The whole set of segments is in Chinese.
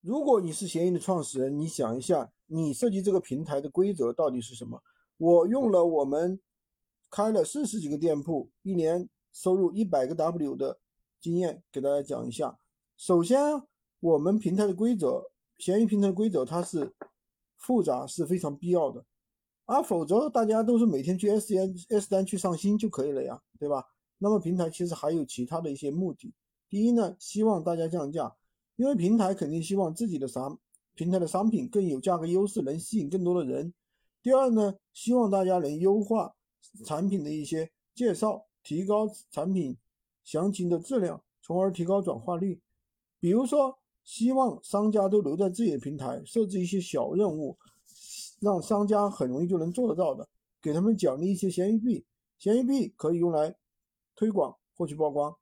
如果你是闲鱼的创始人，你想一下，你设计这个平台的规则到底是什么？我用了我们开了四十几个店铺，一年收入一百个 W 的经验给大家讲一下。首先，我们平台的规则，闲鱼平台的规则它是复杂是非常必要的，啊，否则大家都是每天去 S 单 S 单去上新就可以了呀，对吧？那么平台其实还有其他的一些目的。第一呢，希望大家降价。因为平台肯定希望自己的商平台的商品更有价格优势，能吸引更多的人。第二呢，希望大家能优化产品的一些介绍，提高产品详情的质量，从而提高转化率。比如说，希望商家都留在自己的平台，设置一些小任务，让商家很容易就能做得到的，给他们奖励一些闲鱼币，闲鱼币可以用来推广获取曝光。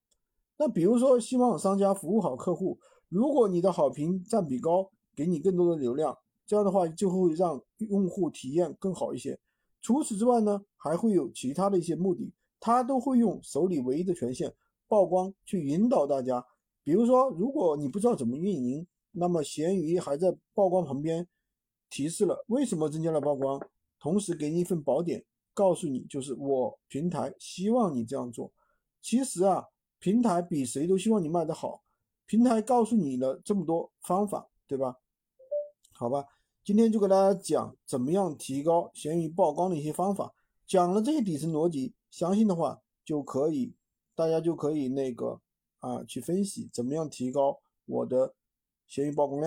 那比如说，希望商家服务好客户。如果你的好评占比高，给你更多的流量，这样的话就会让用户体验更好一些。除此之外呢，还会有其他的一些目的，他都会用手里唯一的权限曝光去引导大家。比如说，如果你不知道怎么运营，那么闲鱼还在曝光旁边提示了为什么增加了曝光，同时给你一份宝典，告诉你就是我平台希望你这样做。其实啊，平台比谁都希望你卖得好。平台告诉你了这么多方法，对吧？好吧，今天就给大家讲怎么样提高闲鱼曝光的一些方法，讲了这些底层逻辑，相信的话就可以，大家就可以那个啊去分析怎么样提高我的闲鱼曝光量。